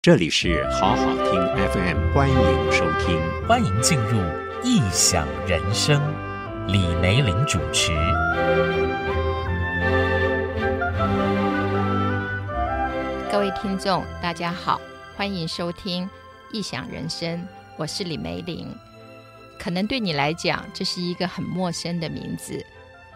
这里是好好听 FM，欢迎收听，欢迎进入异想人生，李梅玲主持。各位听众，大家好，欢迎收听异想人生，我是李梅玲。可能对你来讲，这是一个很陌生的名字，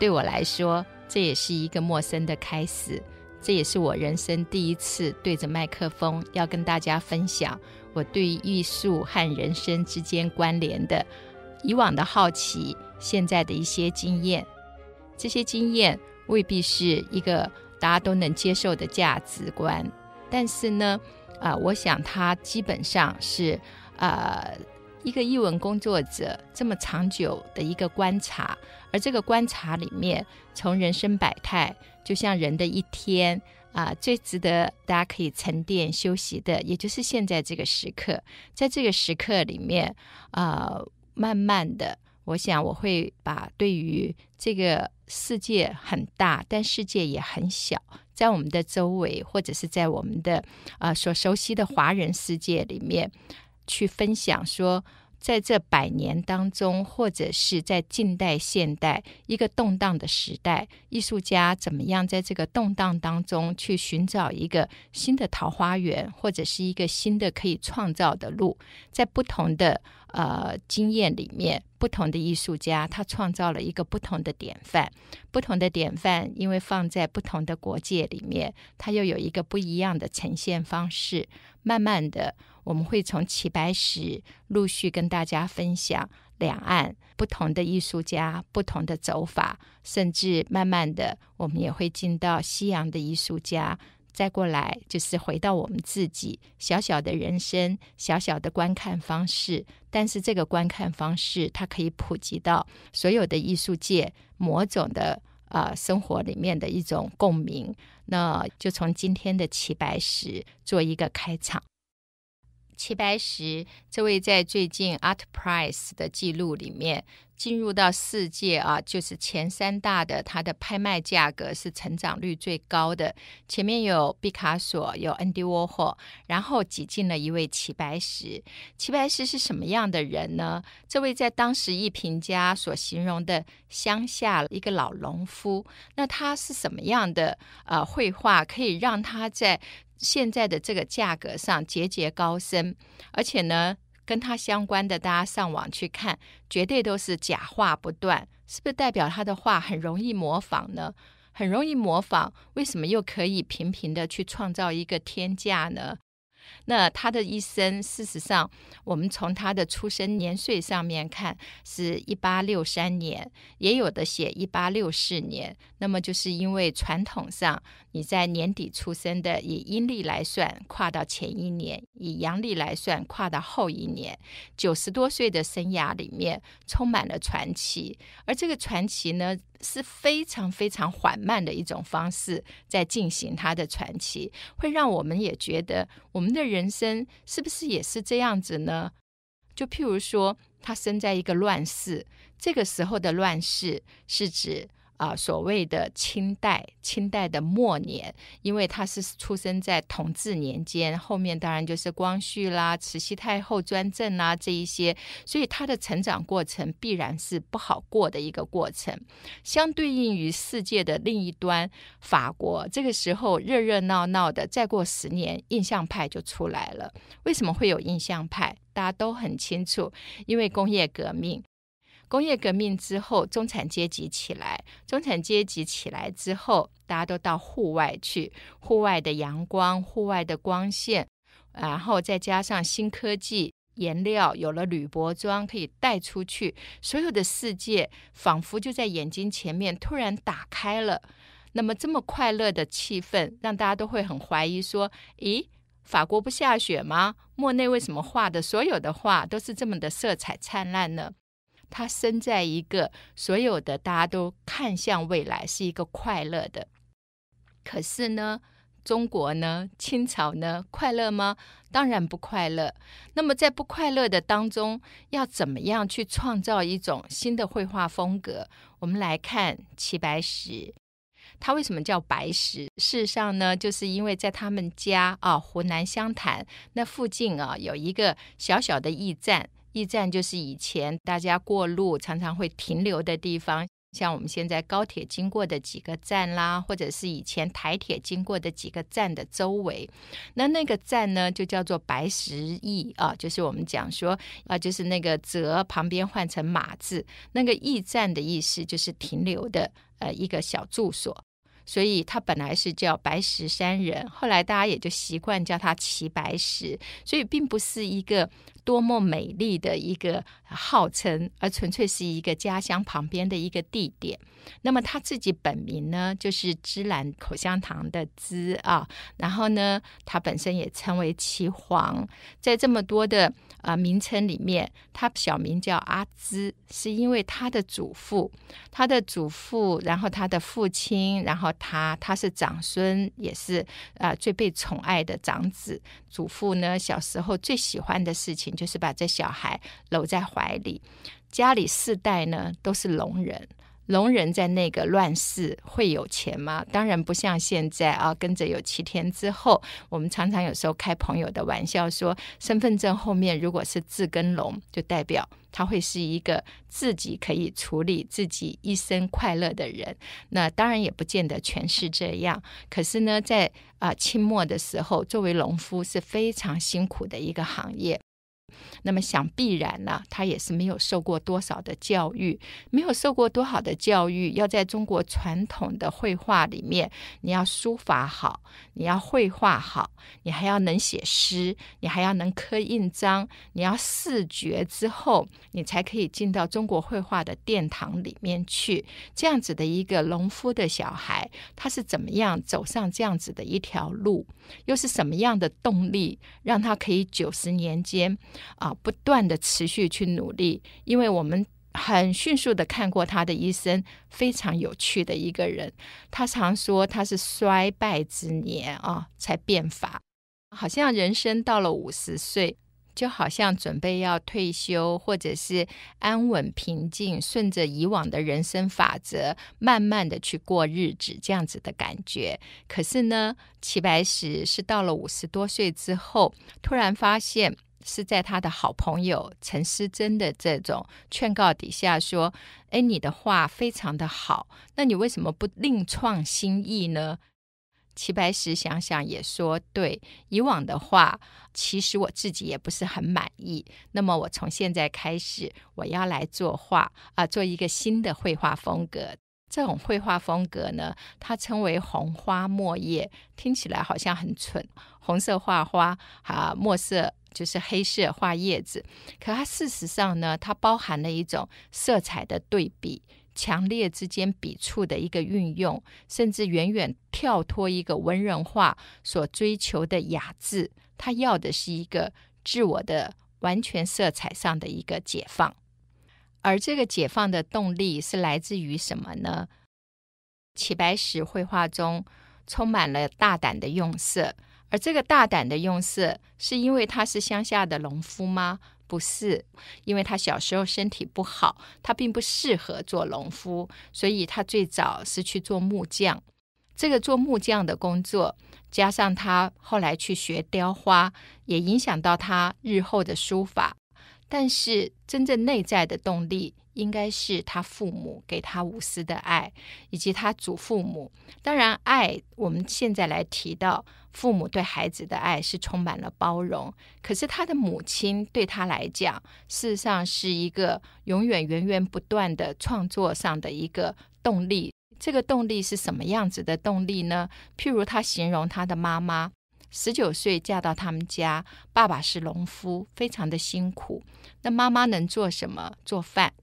对我来说，这也是一个陌生的开始。这也是我人生第一次对着麦克风，要跟大家分享我对艺术和人生之间关联的以往的好奇，现在的一些经验。这些经验未必是一个大家都能接受的价值观，但是呢，啊、我想它基本上是啊。呃一个艺文工作者这么长久的一个观察，而这个观察里面，从人生百态，就像人的一天啊、最值得大家可以沉淀休息的，也就是现在这个时刻。在这个时刻里面，啊、慢慢的，我想我会把对于这个世界很大，但世界也很小，在我们的周围，或者是在我们的啊、呃、所熟悉的华人世界里面。去分享说，在这百年当中，或者是在近代、现代一个动荡的时代，艺术家怎么样在这个动荡当中去寻找一个新的桃花源，或者是一个新的可以创造的路，在不同的呃经验里面，不同的艺术家他创造了一个不同的典范，不同的典范，因为放在不同的国界里面，它又有一个不一样的呈现方式，慢慢的。我们会从齐白石陆续跟大家分享两岸不同的艺术家、不同的走法，甚至慢慢的，我们也会进到西洋的艺术家，再过来就是回到我们自己小小的人生、小小的观看方式。但是这个观看方式，它可以普及到所有的艺术界某种的呃生活里面的一种共鸣。那就从今天的齐白石做一个开场。齐白石这位在最近 Art Price 的记录里面进入到世界啊，就是前三大的，它的拍卖价格是成长率最高的。前面有毕卡索，有 Andy Warhol，然后挤进了一位齐白石。齐白石是什么样的人呢？这位在当时艺评家所形容的乡下一个老农夫，那他是什么样的呃绘画，可以让他在现在的这个价格上节节高升，而且呢，跟他相关的，大家上网去看，绝对都是假话不断，是不是代表他的话很容易模仿呢？很容易模仿，为什么又可以频频的去创造一个天价呢？那他的一生，事实上，我们从他的出生年岁上面看，是一八六三年，也有的写一八六四年。那么就是因为传统上，你在年底出生的，以阴历来算，跨到前一年；以阳历来算，跨到后一年。九十多岁的生涯里面，充满了传奇。而这个传奇呢，是非常非常缓慢的一种方式在进行他的传奇，会让我们也觉得我们的人生是不是也是这样子呢？就譬如说，他生在一个乱世，这个时候的乱世是指。啊，所谓的清代，清代的末年，因为他是出生在同治年间，后面当然就是光绪啦、慈禧太后专政啦这一些，所以他的成长过程必然是不好过的一个过程。相对应于世界的另一端，法国这个时候热热闹闹的，再过十年，印象派就出来了。为什么会有印象派？大家都很清楚，因为工业革命。工业革命之后，中产阶级起来。中产阶级起来之后，大家都到户外去，户外的阳光，户外的光线，然后再加上新科技颜料，有了铝箔装可以带出去，所有的世界仿佛就在眼睛前面突然打开了。那么这么快乐的气氛，让大家都会很怀疑说：咦，法国不下雪吗？莫内为什么画的所有的画都是这么的色彩灿烂呢？他生在一个所有的大家都看向未来是一个快乐的，可是呢，中国呢，清朝呢，快乐吗？当然不快乐。那么在不快乐的当中，要怎么样去创造一种新的绘画风格？我们来看齐白石，他为什么叫白石？事实上呢，就是因为在他们家啊，湖南湘潭那附近啊，有一个小小的驿站。驿站就是以前大家过路常常会停留的地方。像我们现在高铁经过的几个站啦，或者是以前台铁经过的几个站的周围，那那个站呢，就叫做白石驿啊，就是我们讲说啊，就是那个泽旁边换成马字，那个驿站的意思就是停留的呃一个小住所，所以他本来是叫白石山人，后来大家也就习惯叫他齐白石，所以并不是一个。多么美丽的一个号称，而纯粹是一个家乡旁边的一个地点。那么他自己本名呢，就是芝兰口香糖的芝啊。然后呢，他本身也称为齐黄。在这么多的啊、名称里面，他小名叫阿芝，是因为他的祖父、他的祖父，然后他的父亲，然后他，他是长孙，也是啊、最被宠爱的长子。祖父呢，小时候最喜欢的事情。就是把这小孩搂在怀里，家里四代呢都是聋人。聋人在那个乱世会有钱吗？当然不像现在啊，跟着有七天之后，我们常常有时候开朋友的玩笑说，身份证后面如果是字跟聋，就代表他会是一个自己可以处理自己一生快乐的人。那当然也不见得全是这样。可是呢，在啊清末的时候，作为农夫是非常辛苦的一个行业。那么想必然呢，他也是没有受过多少的教育，没有受过多少的教育，要在中国传统的绘画里面，你要书法好，你要绘画好，你还要能写诗，你还要能刻印章，你要四绝之后，你才可以进到中国绘画的殿堂里面去。这样子的一个农夫的小孩，他是怎么样走上这样子的一条路？又是什么样的动力，让他可以九十年间？啊，不断的持续去努力，因为我们很迅速的看过他的一生，非常有趣的一个人。他常说他是衰败之年啊才变法，好像人生到了五十岁，就好像准备要退休，或者是安稳平静，顺着以往的人生法则，慢慢的去过日子，这样子的感觉。可是呢，齐白石是到了五十多岁之后，突然发现。是在他的好朋友陈师曾的这种劝告底下说：“哎，你的画非常的好，那你为什么不另创新意呢？”齐白石想想也说：“对，以往的画其实我自己也不是很满意。那么我从现在开始，我要来作画啊、做一个新的绘画风格。这种绘画风格呢，它称为红花墨叶，听起来好像很蠢，红色画花啊，墨色。”就是黑色画叶子，可它事实上呢，它包含了一种色彩的对比，强烈之间笔触的一个运用，甚至远远跳脱一个文人画所追求的雅致。他要的是一个自我的完全色彩上的一个解放，而这个解放的动力是来自于什么呢？齐白石绘画中充满了大胆的用色。而这个大胆的用色，是因为他是乡下的农夫吗？不是，因为他小时候身体不好，他并不适合做农夫，所以他最早是去做木匠。这个做木匠的工作，加上他后来去学雕花，也影响到他日后的书法。但是真正内在的动力，应该是他父母给他无私的爱，以及他祖父母。当然，爱我们现在来提到。父母对孩子的爱是充满了包容，可是他的母亲对他来讲，事实上是一个永远源源不断的创作上的一个动力。这个动力是什么样子的动力呢？譬如他形容他的妈妈，十九岁嫁到他们家，爸爸是农夫，非常的辛苦。那妈妈能做什么？做饭。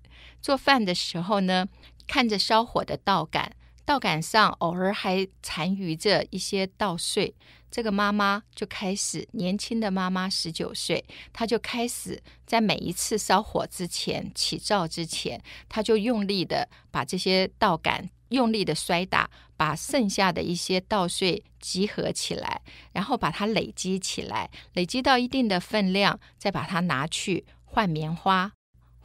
做饭的时候呢，看着烧火的稻杆，稻杆上偶尔还残余着一些稻穗。这个妈妈就开始，年轻的妈妈十九岁，她就开始在每一次烧火之前、起灶之前，她就用力的把这些稻杆用力的摔打，把剩下的一些稻穗集合起来，然后把它累积起来，累积到一定的分量，再把它拿去换棉花。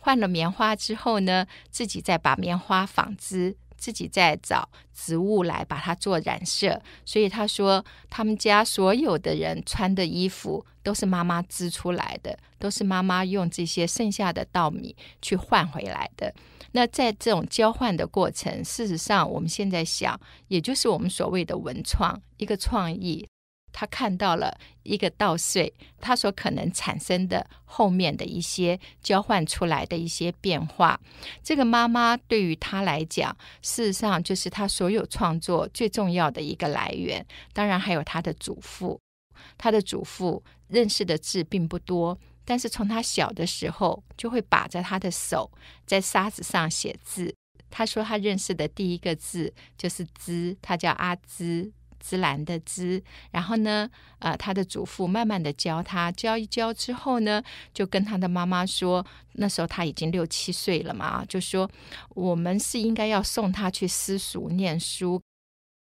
换了棉花之后呢，自己再把棉花纺织。自己再找植物来把它做染色。所以他说，他们家所有的人穿的衣服都是妈妈织出来的，都是妈妈用这些剩下的稻米去换回来的。那在这种交换的过程，事实上我们现在想，也就是我们所谓的文创，一个创意。他看到了一个稻穗，他所可能产生的后面的一些交换出来的一些变化。这个妈妈对于他来讲，事实上就是他所有创作最重要的一个来源。当然还有他的祖父，他的祖父认识的字并不多，但是从他小的时候就会把着他的手在沙子上写字。他说他认识的第一个字就是“芝”，他叫阿芝。芝兰的芝，然后呢，呃，他的祖父慢慢的教他，教一教之后呢，就跟他的妈妈说，那时候他已经六七岁了嘛，就说我们是应该要送他去私塾念书。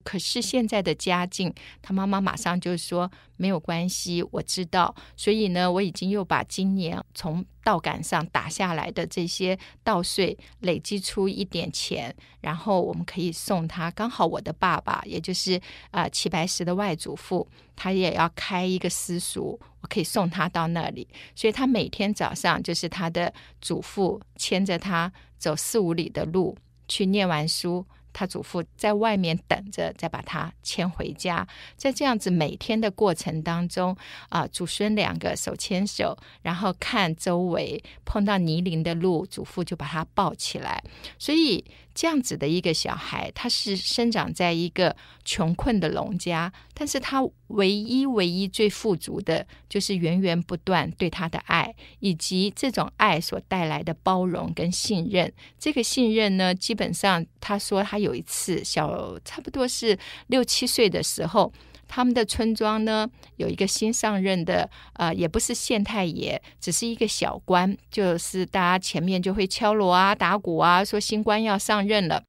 可是现在的家境，他妈妈马上就说没有关系，我知道。所以呢，我已经又把今年从稻杆上打下来的这些稻穗累积出一点钱，然后我们可以送他。刚好我的爸爸，也就是啊齐白石的外祖父，他也要开一个私塾，我可以送他到那里。所以他每天早上就是他的祖父牵着他走四五里的路去念完书。他祖父在外面等着，再把他牵回家。在这样子每天的过程当中，啊，祖孙两个手牵手，然后看周围碰到泥泞的路，祖父就把他抱起来。所以。这样子的一个小孩，他是生长在一个穷困的农家，但是他唯一唯一最富足的，就是源源不断对他的爱，以及这种爱所带来的包容跟信任。这个信任呢，基本上他说他有一次小，差不多是六七岁的时候。他们的村庄呢，有一个新上任的，呃，也不是县太爷，只是一个小官，就是大家前面就会敲锣啊、打鼓啊，说新官要上任了。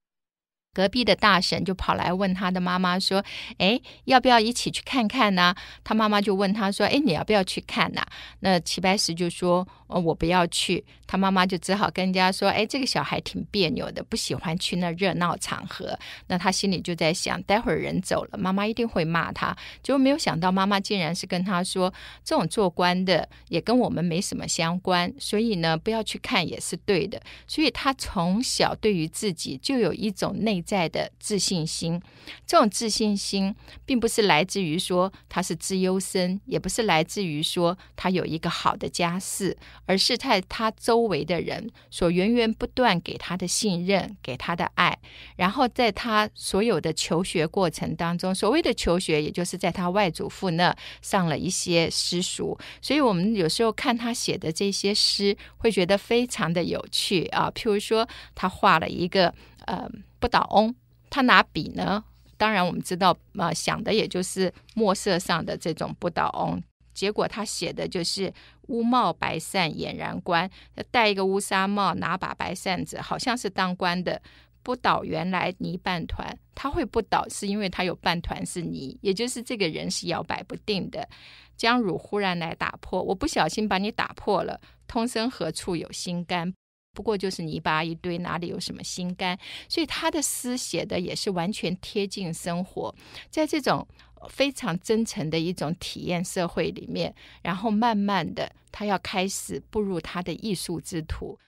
隔壁的大婶就跑来问他的妈妈说：“哎，要不要一起去看看呢？”他妈妈就问他说：“哎，你要不要去看呢？”那齐白石就说：“哦，我不要去。”他妈妈就只好跟人家说：“哎，这个小孩挺别扭的，不喜欢去那热闹场合。”那他心里就在想：待会儿人走了，妈妈一定会骂他。结果没有想到，妈妈竟然是跟他说：“这种做官的也跟我们没什么相关，所以呢，不要去看也是对的。”所以他从小对于自己就有一种内在的自信心，这种自信心并不是来自于说他是资优生，也不是来自于说他有一个好的家世，而是在他周围的人所源源不断给他的信任、给他的爱。然后在他所有的求学过程当中，所谓的求学，也就是在他外祖父那上了一些私塾。所以我们有时候看他写的这些诗，会觉得非常的有趣啊。譬如说，他画了一个呃。不倒翁，他拿笔呢？当然我们知道，呃，想的也就是墨色上的这种不倒翁。结果他写的就是乌帽白扇俨然观，戴一个乌纱帽，拿把白扇子，好像是当官的。不倒原来泥半团，他会不倒是因为他有半团是泥，也就是这个人是摇摆不定的。将汝忽然来打破，我不小心把你打破了。通身何处有心肝？不过就是泥巴一堆，哪里有什么心肝？所以他的诗写的也是完全贴近生活，在这种非常真诚的一种体验社会里面，然后慢慢的，他要开始步入他的艺术之途。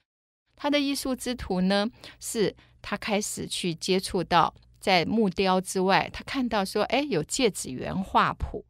他的艺术之途呢，是他开始去接触到，在木雕之外，他看到说，哎，有芥子园画谱。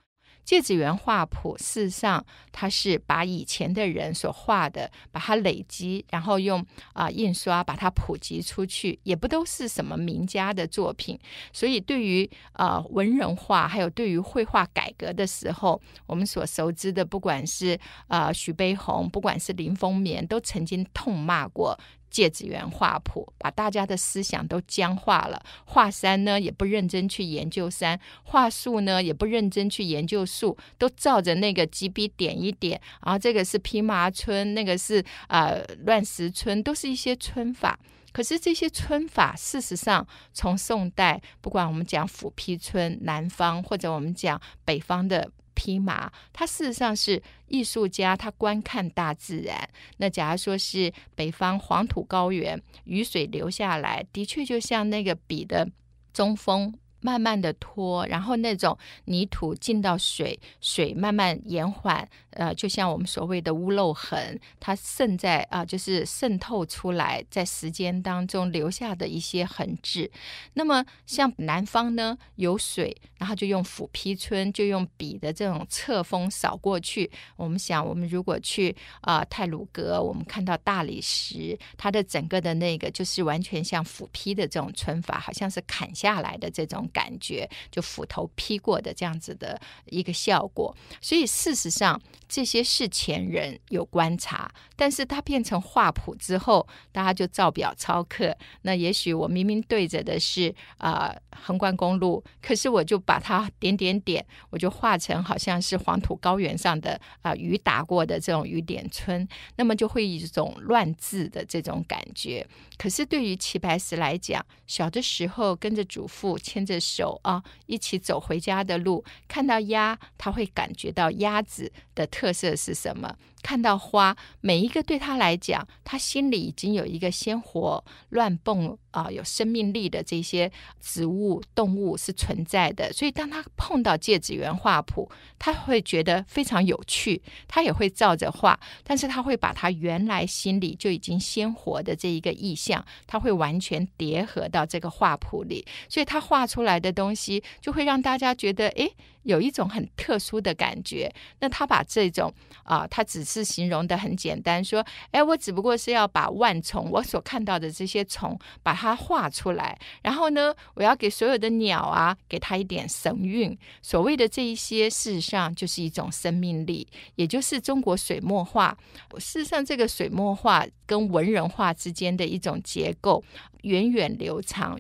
芥子园画谱，事实上，它是把以前的人所画的，把它累积，然后用啊、印刷把它普及出去，也不都是什么名家的作品。所以，对于啊、文人画，还有对于绘画改革的时候，我们所熟知的，不管是啊、徐悲鸿，不管是林风眠，都曾经痛骂过。芥子园画谱，把大家的思想都僵化了。画山呢，也不认真去研究山；画树呢，也不认真去研究树，都照着那个几笔点一点。然后这个是披麻皴，那个是呃乱石皴，都是一些皴法。可是这些皴法，事实上从宋代，不管我们讲斧劈皴，南方或者我们讲北方的。匹马，它事实上是艺术家他观看大自然。那假如说是北方黄土高原，雨水流下来，的确就像那个笔的中锋。慢慢的拖，然后那种泥土进到水，水慢慢延缓，呃，就像我们所谓的屋漏痕，它渗在啊、就是渗透出来，在时间当中留下的一些痕迹。那么像南方呢，有水，然后就用斧劈皴，就用笔的这种侧锋扫过去。我们想，我们如果去啊、呃、太鲁阁，我们看到大理石，它的整个的那个就是完全像斧劈的这种皴法，好像是砍下来的这种。感觉就斧头劈过的这样子的一个效果，所以事实上这些是前人有观察，但是它变成画谱之后，大家就照表操课。那也许我明明对着的是啊、横贯公路，可是我就把它点点点，我就画成好像是黄土高原上的啊、雨打过的这种雨点村，那么就会一种乱字的这种感觉。可是对于齐白石来讲，小的时候跟着祖父牵着。手啊，一起走回家的路，看到鸭，他会感觉到鸭子的特色是什么？看到花，每一个对他来讲，他心里已经有一个鲜活、乱蹦啊，有生命力的这些植物、动物是存在的。所以，当他碰到芥子园画谱，他会觉得非常有趣，他也会照着画，但是他会把他原来心里就已经鲜活的这一个意象，他会完全叠合到这个画谱里，所以他画出来的东西就会让大家觉得，诶。有一种很特殊的感觉，那他把这种啊、他只是形容的很简单，说，哎，我只不过是要把万虫，我所看到的这些虫，把它画出来，然后呢，我要给所有的鸟啊，给它一点神韵。所谓的这一些，事实上就是一种生命力，也就是中国水墨画。事实上，这个水墨画跟文人画之间的一种结构，源远流长。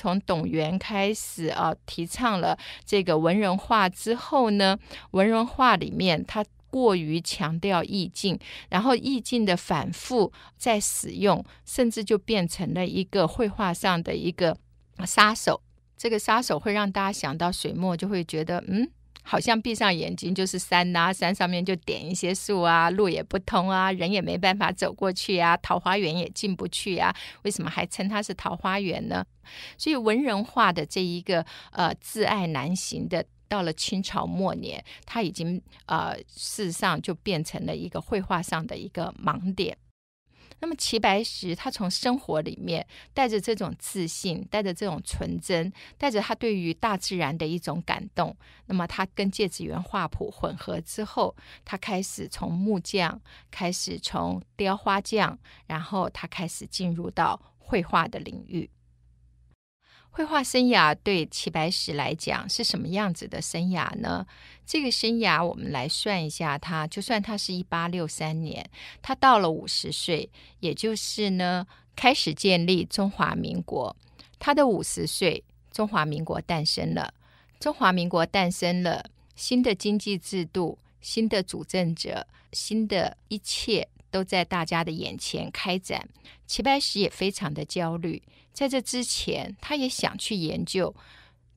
从董源开始啊，提倡了这个文人画之后呢，文人画里面他过于强调意境，然后意境的反复再使用，甚至就变成了一个绘画上的一个杀手。这个杀手会让大家想到水墨，就会觉得嗯。好像闭上眼睛就是山呐、山上面就点一些树啊，路也不通啊，人也没办法走过去啊，桃花源也进不去啊，为什么还称它是桃花源呢？所以文人画的这一个呃自爱难行的，到了清朝末年，它已经呃事实上就变成了一个绘画上的一个盲点。那么齐白石他从生活里面带着这种自信，带着这种纯真，带着他对于大自然的一种感动。那么他跟芥子园画谱混合之后，他开始从木匠，开始从雕花匠，然后他开始进入到绘画的领域。绘画生涯对齐白石来讲是什么样子的生涯呢？这个生涯我们来算一下他，就算他是一八六三年，他到了五十岁，也就是呢开始建立中华民国。他的五十岁，中华民国诞生了。中华民国诞生了，新的经济制度，新的主政者，新的一切都在大家的眼前开展。齐白石也非常的焦虑。在这之前，他也想去研究，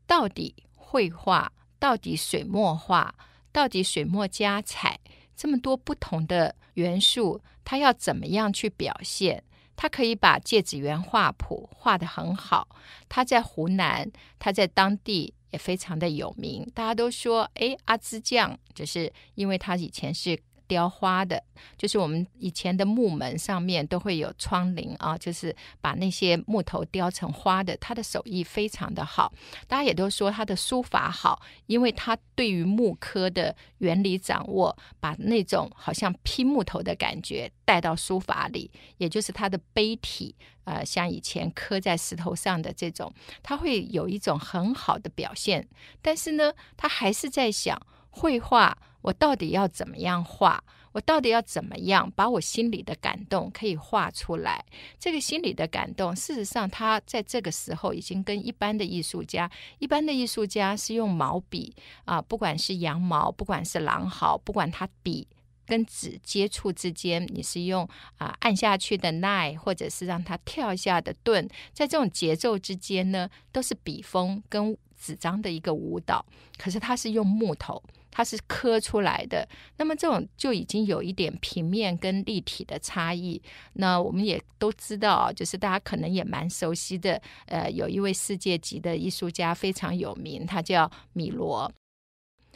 到底绘画，到底水墨画，到底水墨加彩这么多不同的元素，他要怎么样去表现？他可以把芥子园画谱画得很好。他在湖南，他在当地也非常的有名，大家都说，哎，阿芝匠，就是因为他以前是。雕花的，就是我们以前的木门上面都会有窗棂啊，就是把那些木头雕成花的。他的手艺非常的好，大家也都说他的书法好，因为他对于木刻的原理掌握，把那种好像劈木头的感觉带到书法里，也就是他的碑体，呃，像以前刻在石头上的这种，他会有一种很好的表现。但是呢，他还是在想绘画。我到底要怎么样画？我到底要怎么样把我心里的感动可以画出来？这个心里的感动，事实上，他在这个时候已经跟一般的艺术家，一般的艺术家是用毛笔啊，不管是羊毛，不管是狼毫，不管他笔跟纸接触之间，你是用啊按下去的捺，或者是让它跳下的顿，在这种节奏之间呢，都是笔锋跟纸张的一个舞蹈。可是他是用木头。它是刻出来的。那么这种就已经有一点平面跟立体的差异。那我们也都知道，就是大家可能也蛮熟悉的，呃，有一位世界级的艺术家非常有名，他叫米罗。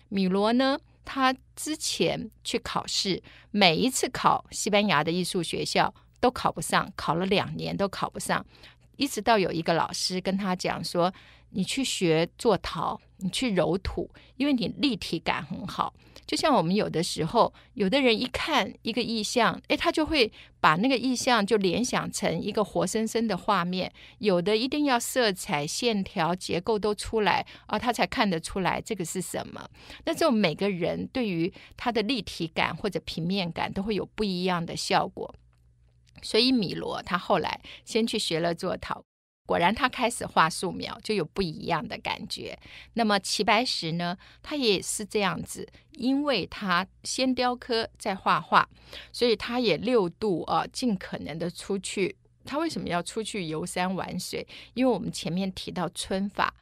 米罗呢，他之前去考试，每一次考西班牙的艺术学校都考不上，考了两年都考不上，一直到有一个老师跟他讲说。你去学做陶，你去揉土，因为你立体感很好。就像我们有的时候，有的人一看一个意象，诶，他就会把那个意象就联想成一个活生生的画面。有的一定要色彩、线条、结构都出来啊，他才看得出来这个是什么。那这种每个人对于他的立体感或者平面感都会有不一样的效果。所以米罗他后来先去学了做陶。果然，他开始画素描就有不一样的感觉。那么齐白石呢？他也是这样子，因为他先雕刻再画画，所以他也六度啊，尽可能的出去。他为什么要出去游山玩水？因为我们前面提到皴法。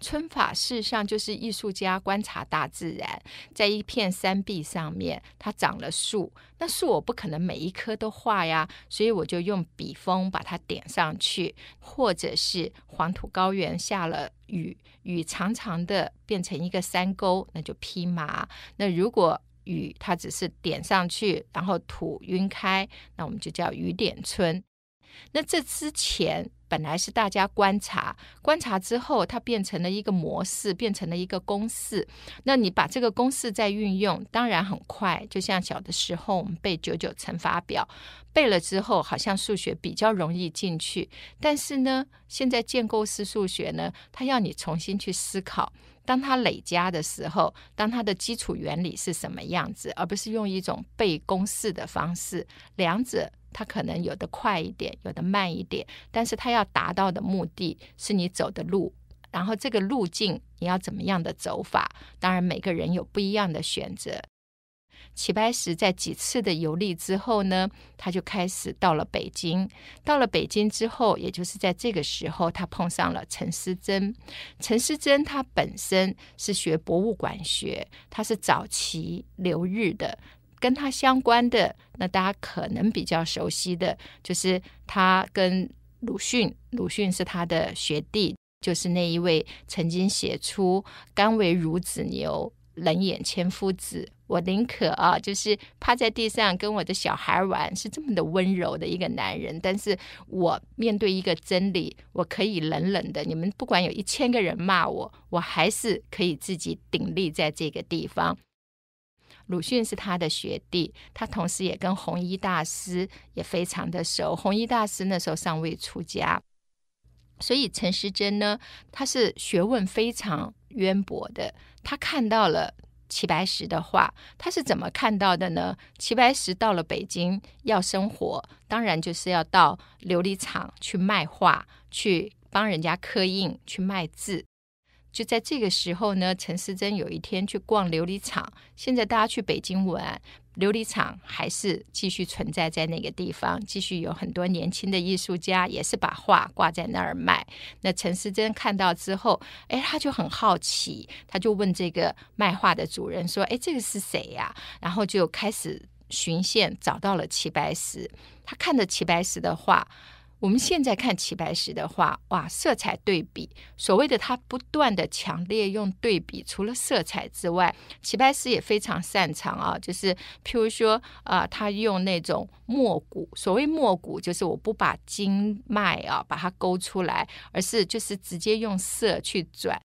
皴法事实上就是艺术家观察大自然，在一片山壁上面，它长了树。那树我不可能每一棵都画呀，所以我就用笔锋把它点上去，或者是黄土高原下了雨，雨长长的变成一个山沟，那就披麻。那如果雨它只是点上去，然后土晕开，那我们就叫雨点皴。那这之前本来是大家观察，观察之后它变成了一个模式，变成了一个公式。那你把这个公式再运用，当然很快。就像小的时候我们背九九乘法表，背了之后好像数学比较容易进去。但是呢，现在建构式数学呢，它要你重新去思考，当它累加的时候，当它的基础原理是什么样子，而不是用一种背公式的方式，两者。它可能有的快一点，有的慢一点，但是它要达到的目的是你走的路，然后这个路径你要怎么样的走法？当然每个人有不一样的选择。齐白石在几次的游历之后呢，他就开始到了北京。到了北京之后，也就是在这个时候，他碰上了陈师曾。陈师曾他本身是学博物馆学，他是早期留日的。跟他相关的，那大家可能比较熟悉的就是他跟鲁迅，鲁迅是他的学弟，就是那一位曾经写出“甘为孺子牛，冷眼千夫指”，我宁可啊，就是趴在地上跟我的小孩玩，是这么的温柔的一个男人。但是我面对一个真理，我可以冷冷的，你们不管有一千个人骂我，我还是可以自己鼎立在这个地方。鲁迅是他的学弟，他同时也跟弘一大师也非常的熟。弘一大师那时候尚未出家，所以陈师曾呢，他是学问非常渊博的。他看到了齐白石的画，他是怎么看到的呢？齐白石到了北京要生活，当然就是要到琉璃厂去卖画，去帮人家刻印，去卖字。就在这个时候呢，陈师曾有一天去逛琉璃厂。现在大家去北京玩，琉璃厂还是继续存在在那个地方，继续有很多年轻的艺术家也是把画挂在那儿卖。那陈师曾看到之后，哎，他就很好奇，他就问这个卖画的主人说：“哎，这个是谁呀？”然后就开始寻线找到了齐白石。他看着齐白石的画。我们现在看齐白石的画，哇，色彩对比，所谓的他不断的强烈用对比，除了色彩之外，齐白石也非常擅长啊，就是譬如说啊、他用那种墨骨，所谓墨骨，就是我不把经脉啊把它勾出来，而是就是直接用色去转。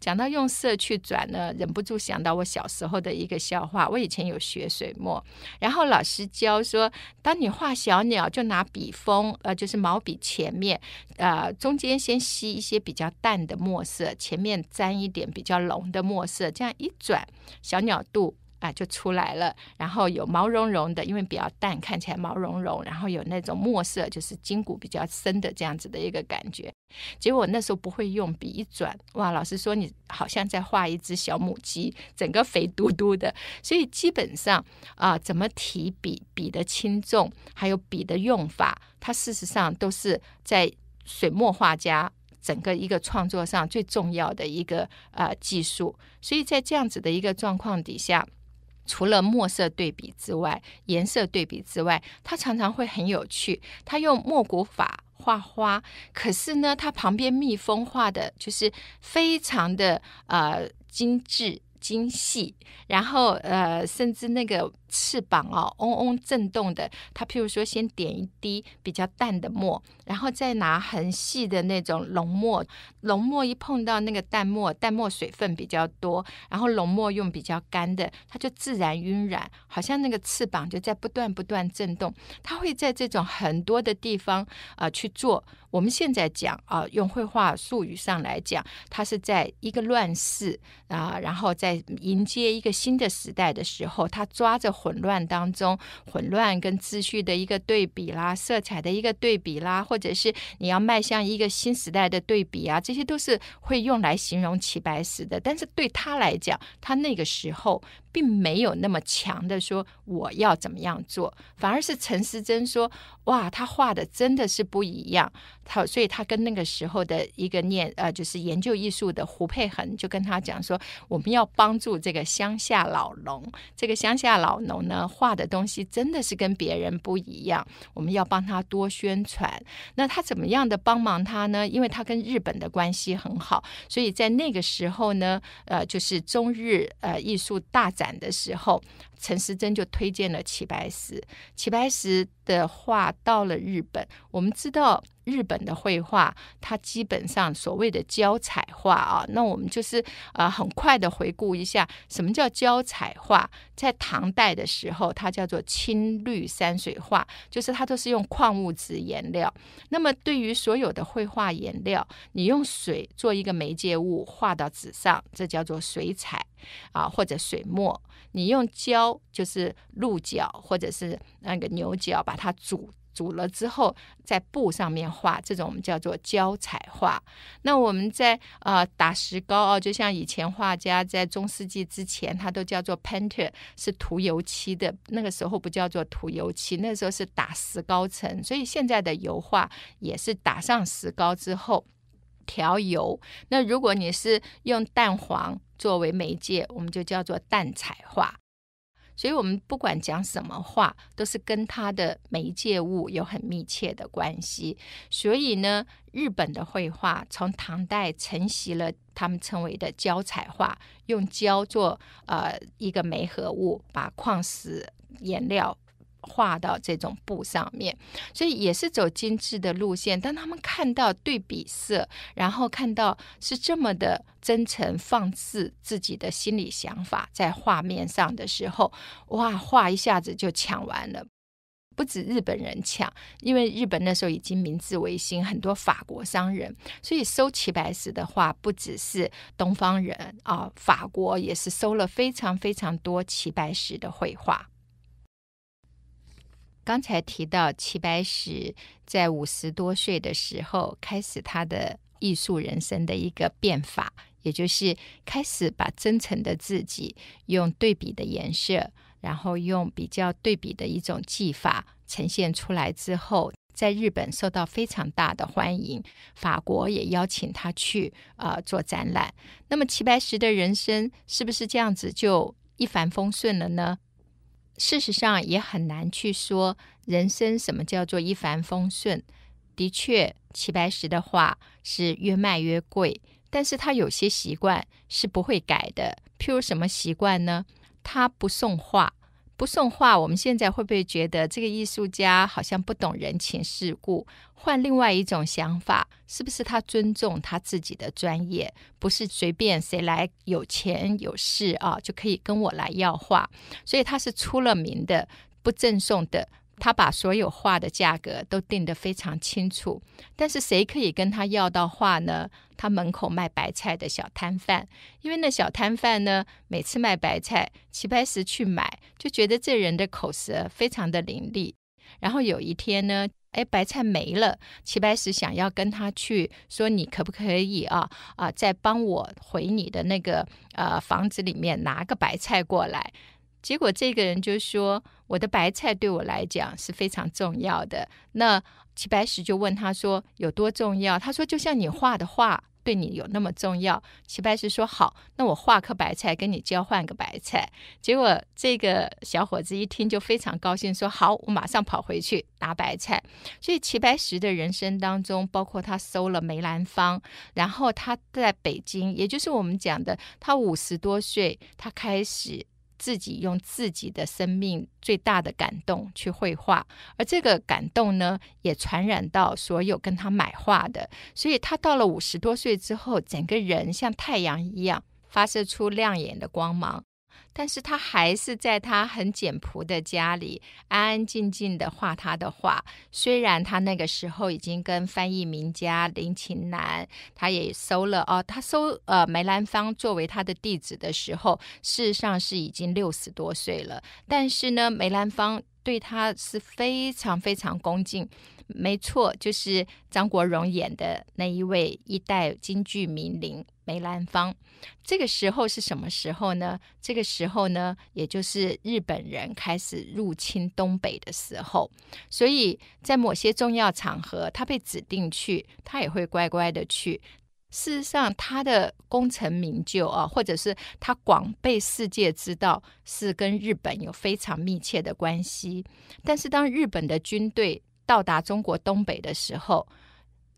讲到用色去转呢，忍不住想到我小时候的一个笑话。我以前有学水墨，然后老师教说，当你画小鸟，就拿笔锋，呃，就是毛笔前面，呃，中间先吸一些比较淡的墨色，前面沾一点比较浓的墨色，这样一转，小鸟肚。啊，就出来了，然后有毛茸茸的，因为比较淡，看起来毛茸茸，然后有那种墨色，就是筋骨比较深的这样子的一个感觉。结果那时候不会用笔一转，哇，老师说你好像在画一只小母鸡，整个肥嘟嘟的。所以基本上啊，怎么提笔，笔的轻重，还有笔的用法，它事实上都是在水墨画家整个一个创作上最重要的一个呃技术。所以在这样子的一个状况底下，除了墨色对比之外，颜色对比之外，它常常会很有趣。他用墨骨法画花，可是呢，他旁边蜜蜂画的就是非常的呃精致。精细，然后呃，甚至那个翅膀哦，嗡嗡震动的。他譬如说，先点一滴比较淡的墨，然后再拿很细的那种浓墨，浓墨一碰到那个淡墨，淡墨水分比较多，然后浓墨用比较干的，它就自然晕染，好像那个翅膀就在不断不断震动。他会在这种很多的地方啊、去做。我们现在讲啊，用绘画术语上来讲，它是在一个乱世啊，然后在迎接一个新的时代的时候，它抓着混乱当中，混乱跟秩序的一个对比啦，色彩的一个对比啦，或者是你要迈向一个新时代的对比啊，这些都是会用来形容齐白石的。但是对他来讲，他那个时候。并没有那么强的说我要怎么样做，反而是陈师曾说哇，他画的真的是不一样。他所以他跟那个时候的一个念呃，就是研究艺术的胡佩恒就跟他讲说，我们要帮助这个乡下老农，这个乡下老农呢画的东西真的是跟别人不一样，我们要帮他多宣传。那他怎么样的帮忙他呢？因为他跟日本的关系很好，所以在那个时候呢，呃，就是中日呃艺术大展。的时候，陈思珍就推荐了齐白石。齐白石的画到了日本，我们知道日本的绘画，它基本上所谓的胶彩画啊，那我们就是呃很快的回顾一下，什么叫胶彩画？在唐代的时候，它叫做青绿山水画，就是它都是用矿物质颜料。那么对于所有的绘画颜料，你用水做一个媒介物画到纸上，这叫做水彩啊，或者水墨。你用胶，就是鹿角或者是那个牛角，把它煮煮了之后，在布上面画，这种我们叫做胶彩画。那我们在呃打石膏哦，就像以前画家在中世纪之前，他都叫做 painter，是涂油漆的。那个时候不叫做涂油漆，那时候是打石膏层。所以现在的油画也是打上石膏之后调油。那如果你是用蛋黄。作为媒介，我们就叫做蛋彩画。所以，我们不管讲什么话，都是跟它的媒介物有很密切的关系。所以呢，日本的绘画从唐代承袭了他们称为的胶彩画，用胶做呃一个媒合物，把矿石颜料。画到这种布上面，所以也是走精致的路线。当他们看到对比色，然后看到是这么的真诚放肆自己的心理想法在画面上的时候，哇，画一下子就抢完了。不止日本人抢，因为日本那时候已经明治维新，很多法国商人，所以收齐白石的画不只是东方人啊，法国也是收了非常非常多齐白石的绘画。刚才提到齐白石在五十多岁的时候开始他的艺术人生的一个变法，也就是开始把真诚的自己用对比的颜色，然后用比较对比的一种技法呈现出来之后，在日本受到非常大的欢迎，法国也邀请他去啊、做展览。那么齐白石的人生是不是这样子就一帆风顺了呢？事实上也很难去说人生什么叫做一帆风顺。的确，齐白石的画是越卖越贵，但是他有些习惯是不会改的。譬如什么习惯呢？他不送画。不送画，我们现在会不会觉得这个艺术家好像不懂人情世故？换另外一种想法，是不是他尊重他自己的专业？不是随便谁来有钱有势啊就可以跟我来要画？所以他是出了名的不赠送的。他把所有画的价格都定得非常清楚，但是谁可以跟他要到画呢？他门口卖白菜的小摊贩，因为那小摊贩呢，每次卖白菜，齐白石去买，就觉得这人的口舌非常的伶俐。然后有一天呢，哎，白菜没了，齐白石想要跟他去说，你可不可以啊啊，再帮我回你的那个呃房子里面拿个白菜过来。结果这个人就说：“我的白菜对我来讲是非常重要的。那齐白石就问他说：“有多重要？”他说：“就像你画的画。”对你有那么重要？齐白石说：“好，那我画颗白菜跟你交换个白菜。”结果这个小伙子一听就非常高兴，说：“好，我马上跑回去拿白菜。”所以齐白石的人生当中，包括他收了梅兰芳，然后他在北京，也就是我们讲的，他五十多岁，他开始。自己用自己的生命最大的感动去绘画，而这个感动呢，也传染到所有跟他买画的。所以他到了五十多岁之后，整个人像太阳一样，发射出亮眼的光芒。但是他还是在他很简朴的家里，安安静静的画他的画。虽然他那个时候已经跟翻译名家林琴南，他也收了哦，他收呃梅兰芳作为他的弟子的时候，事实上是已经六十多岁了。但是呢，梅兰芳对他是非常非常恭敬。没错，就是张国荣演的那一位一代京剧名伶。梅兰芳，这个时候是什么时候呢？这个时候呢，也就是日本人开始入侵东北的时候。所以在某些重要场合，他被指定去，他也会乖乖的去。事实上，他的功成名就啊，或者是他广被世界知道，是跟日本有非常密切的关系。但是，当日本的军队到达中国东北的时候，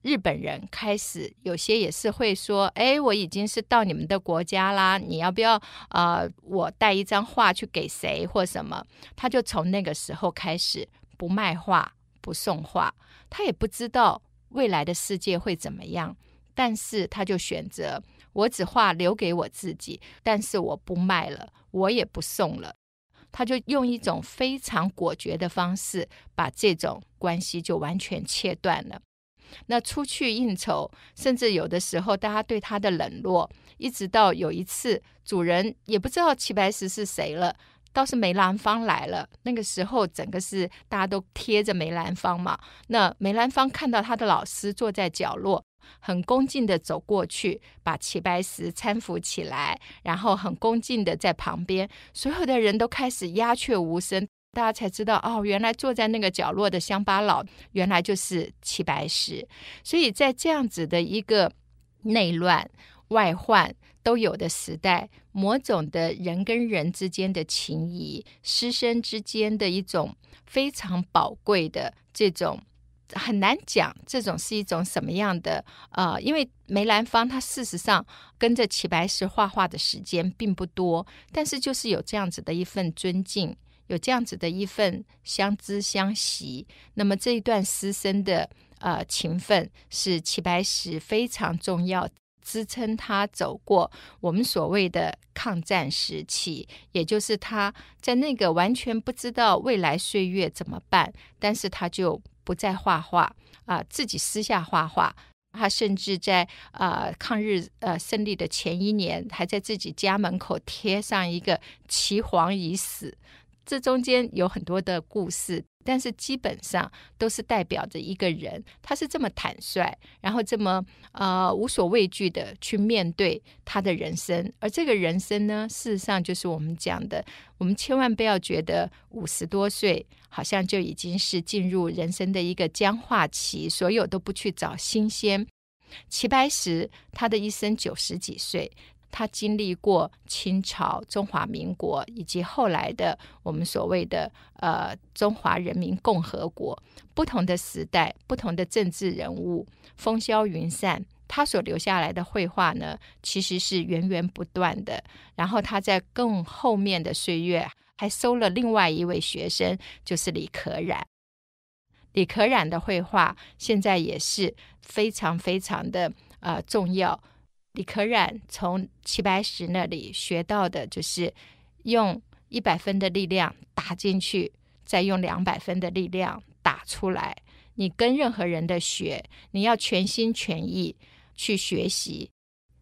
日本人开始有些也是会说：“哎，我已经是到你们的国家啦，你要不要？呃，我带一张画去给谁或什么？”他就从那个时候开始不卖画、不送画。他也不知道未来的世界会怎么样，但是他就选择：我只画留给我自己，但是我不卖了，我也不送了。他就用一种非常果决的方式，把这种关系就完全切断了。那出去应酬，甚至有的时候大家对他的冷落，一直到有一次主人也不知道齐白石是谁了，倒是梅兰芳来了。那个时候整个是大家都贴着梅兰芳嘛。那梅兰芳看到他的老师坐在角落，很恭敬地走过去，把齐白石搀扶起来，然后很恭敬地在旁边，所有的人都开始鸦雀无声。大家才知道哦，原来坐在那个角落的乡巴佬，原来就是齐白石。所以在这样子的一个内乱、外患都有的时代，某种的人跟人之间的情谊、师生之间的一种非常宝贵的这种，很难讲，这种是一种什么样的？呃，因为梅兰芳他事实上跟着齐白石画画的时间并不多，但是就是有这样子的一份尊敬。有这样子的一份相知相惜，那么这一段师生的呃情分是齐白石非常重要，支撑他走过我们所谓的抗战时期，也就是他在那个完全不知道未来岁月怎么办，但是他就不再画画啊、自己私下画画，他甚至在呃抗日呃胜利的前一年，还在自己家门口贴上一个“齐黄已死”。这中间有很多的故事，但是基本上都是代表着一个人，他是这么坦率，然后这么呃无所畏惧的去面对他的人生。而这个人生呢，事实上就是我们讲的，我们千万不要觉得五十多岁好像就已经是进入人生的一个僵化期，所有都不去找新鲜。齐白石他的一生九十几岁。他经历过清朝、中华民国，以及后来的我们所谓的呃中华人民共和国，不同的时代、不同的政治人物，风消云散。他所留下来的绘画呢，其实是源源不断的。然后他在更后面的岁月，还收了另外一位学生，就是李可染。李可染的绘画现在也是非常非常的呃重要。李可染从齐白石那里学到的，就是用一百分的力量打进去，再用两百分的力量打出来。你跟任何人的学，你要全心全意去学习，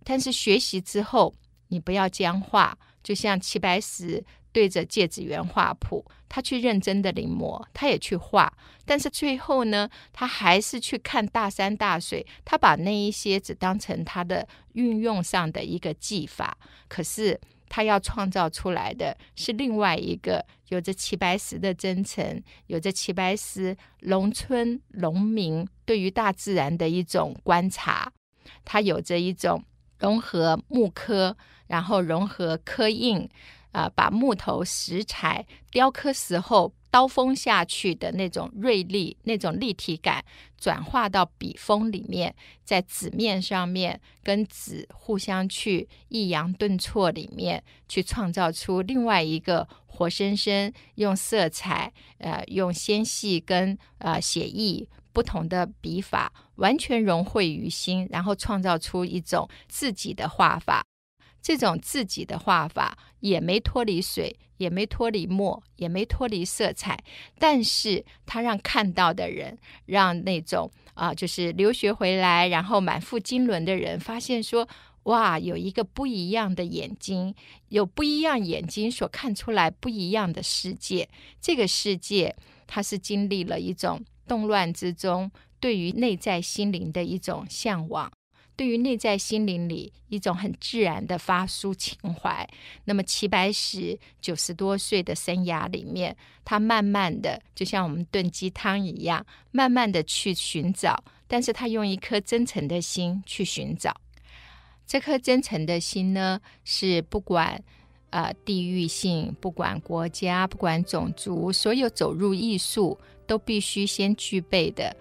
但是学习之后，你不要僵化，就像齐白石。对着芥子园画谱，他去认真的临摹，他也去画，但是最后呢，他还是去看大山大水，他把那一些只当成他的运用上的一个技法。可是他要创造出来的是另外一个有着齐白石的真诚，有着齐白石农村农民对于大自然的一种观察，他有着一种融合木刻，然后融合刻印，啊、呃，把木头石材雕刻时候。刀锋下去的那种锐利、那种立体感，转化到笔锋里面，在纸面上面跟纸互相去抑扬顿挫里面，去创造出另外一个活生生用色彩、呃，用纤细跟呃写意不同的笔法，完全融汇于心，然后创造出一种自己的画法。这种自己的画法也没脱离水，也没脱离墨，也没脱离色彩，但是他让看到的人，让那种啊、就是留学回来然后满腹经纶的人，发现说，哇，有一个不一样的眼睛，有不一样眼睛所看出来不一样的世界。这个世界，它是经历了一种动乱之中，对于内在心灵的一种向往。对于内在心灵里一种很自然的发抒情怀，那么齐白石九十多岁的生涯里面，他慢慢的就像我们炖鸡汤一样，慢慢的去寻找，但是他用一颗真诚的心去寻找。这颗真诚的心呢，是不管呃地域性，不管国家，不管种族，所有走入艺术都必须先具备的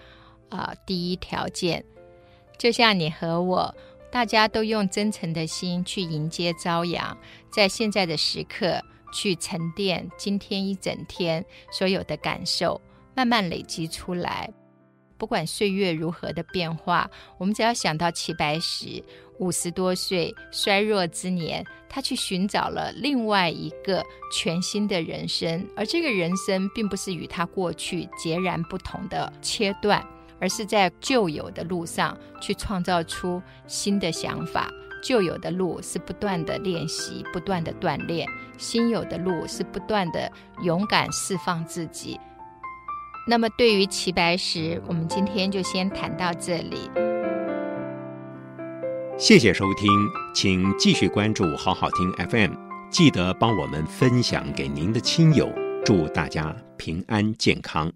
啊、第一条件。就像你和我，大家都用真诚的心去迎接朝阳，在现在的时刻去沉淀今天一整天所有的感受，慢慢累积出来。不管岁月如何的变化，我们只要想到齐白石五十多岁衰弱之年，他去寻找了另外一个全新的人生，而这个人生并不是与他过去截然不同的切断。而是在旧有的路上去创造出新的想法，旧有的路是不断的练习，不断的锻炼；新有的路是不断的勇敢释放自己。那么，对于齐白石，我们今天就先谈到这里。谢谢收听，请继续关注好好听 FM，记得帮我们分享给您的亲友，祝大家平安健康。